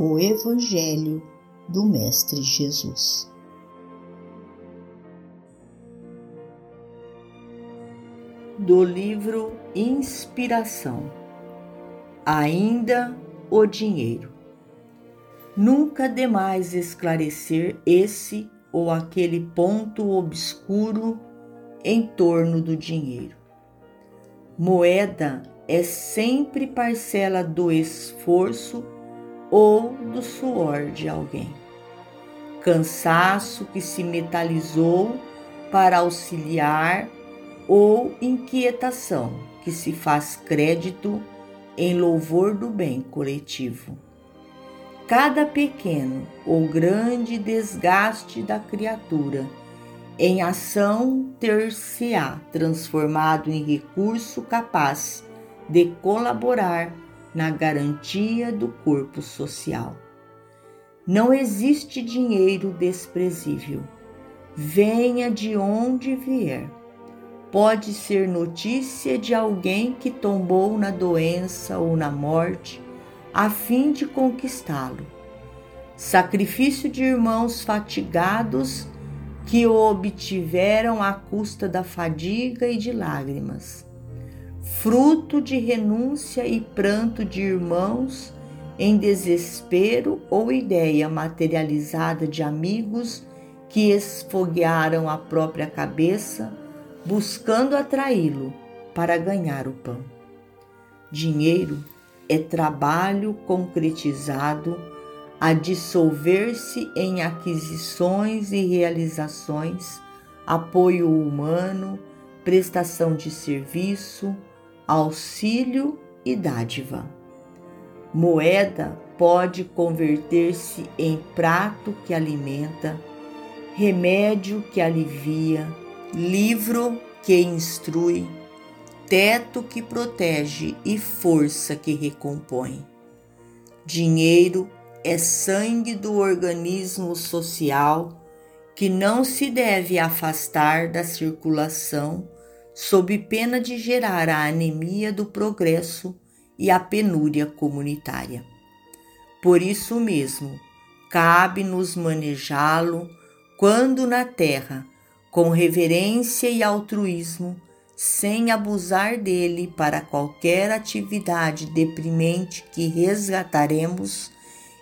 o Evangelho do Mestre Jesus. Do livro Inspiração Ainda o dinheiro. Nunca demais esclarecer esse ou aquele ponto obscuro em torno do dinheiro. Moeda é sempre parcela do esforço ou do suor de alguém. Cansaço que se metalizou para auxiliar ou inquietação que se faz crédito em louvor do bem coletivo. Cada pequeno ou grande desgaste da criatura em ação ter-se-á transformado em recurso capaz de colaborar na garantia do corpo social. Não existe dinheiro desprezível. Venha de onde vier. Pode ser notícia de alguém que tombou na doença ou na morte a fim de conquistá-lo. Sacrifício de irmãos fatigados que o obtiveram à custa da fadiga e de lágrimas fruto de renúncia e pranto de irmãos em desespero ou ideia materializada de amigos que esfoguearam a própria cabeça, buscando atraí-lo para ganhar o pão. Dinheiro é trabalho concretizado a dissolver-se em aquisições e realizações, apoio humano, prestação de serviço, auxílio e dádiva. Moeda pode converter-se em prato que alimenta, remédio que alivia, livro que instrui, teto que protege e força que recompõe. Dinheiro é sangue do organismo social que não se deve afastar da circulação sob pena de gerar a anemia do progresso e a penúria comunitária. Por isso mesmo, cabe-nos manejá-lo quando na terra, com reverência e altruísmo, sem abusar dele para qualquer atividade deprimente que resgataremos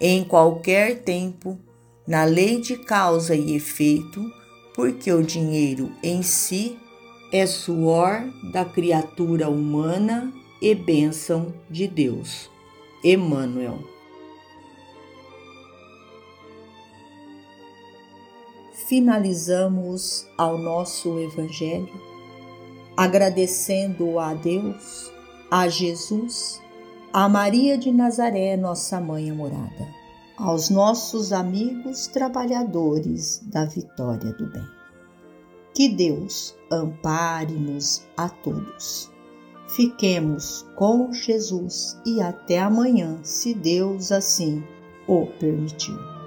em qualquer tempo, na lei de causa e efeito, porque o dinheiro em si é suor da criatura humana e bênção de Deus. Emmanuel. Finalizamos ao nosso Evangelho agradecendo a Deus, a Jesus, a Maria de Nazaré, nossa mãe amorada, aos nossos amigos trabalhadores da vitória do bem. Que Deus ampare-nos a todos. Fiquemos com Jesus e até amanhã, se Deus assim o permitir.